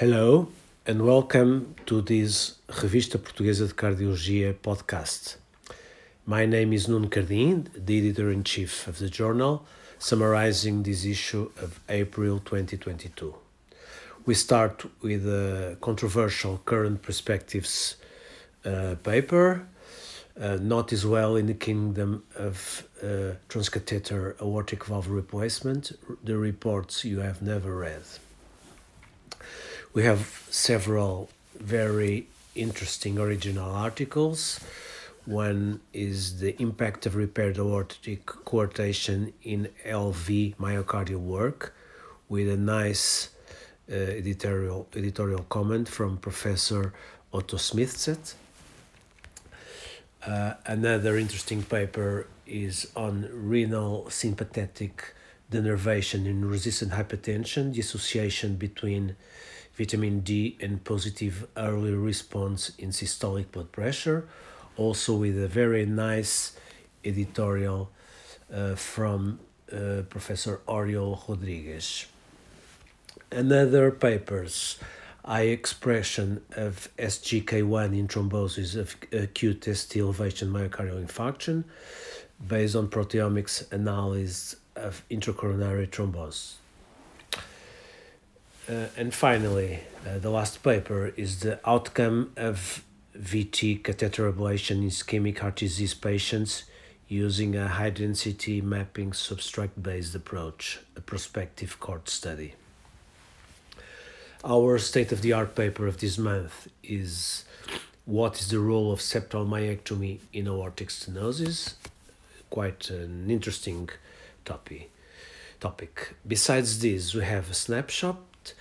Hello and welcome to this Revista Portuguesa de Cardiologia podcast. My name is Nuno Cardim, the editor in chief of the journal, summarizing this issue of April 2022. We start with a controversial current perspectives uh, paper, uh, not as well in the kingdom of uh, transcatheter aortic valve replacement, the reports you have never read. We have several very interesting original articles. One is the impact of repaired aortic coarctation in LV myocardial work, with a nice uh, editorial editorial comment from Professor Otto Smiseth. Uh, another interesting paper is on renal sympathetic denervation in resistant hypertension, the association between vitamin D and positive early response in systolic blood pressure, also with a very nice editorial uh, from uh, Professor Oriol Rodriguez. Another papers, high expression of SGK1 in thrombosis of acute ST elevation myocardial infarction based on proteomics analysis of intracoronary thrombosis. Uh, and finally, uh, the last paper is the outcome of VT catheter ablation in ischemic heart disease patients using a high density mapping substrate based approach, a prospective cohort study. Our state of the art paper of this month is What is the role of septal myectomy in aortic stenosis? Quite an interesting topic. Topic. Besides this, we have a snapshot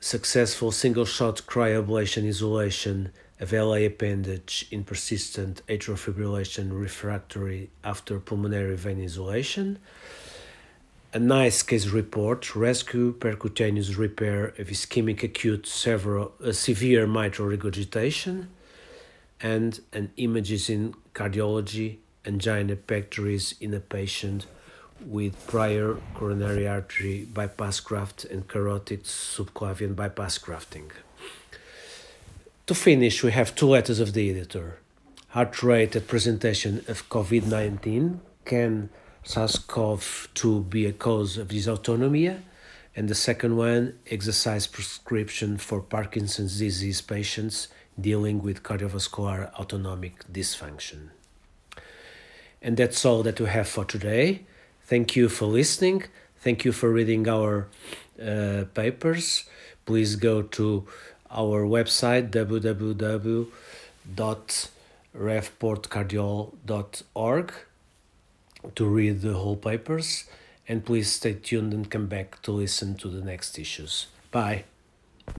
successful single shot cryoablation isolation of LA appendage in persistent atrial fibrillation refractory after pulmonary vein isolation. A nice case report rescue percutaneous repair of ischemic acute several, uh, severe mitral regurgitation and an images in cardiology angina pectoris in a patient with prior coronary artery bypass graft and carotid subclavian bypass grafting. To finish, we have two letters of the editor. Heart rate at presentation of COVID 19 can SARS CoV 2 be a cause of dysautonomia? And the second one, exercise prescription for Parkinson's disease patients dealing with cardiovascular autonomic dysfunction. And that's all that we have for today. Thank you for listening. Thank you for reading our uh, papers. Please go to our website www.revportcardiol.org to read the whole papers and please stay tuned and come back to listen to the next issues. Bye.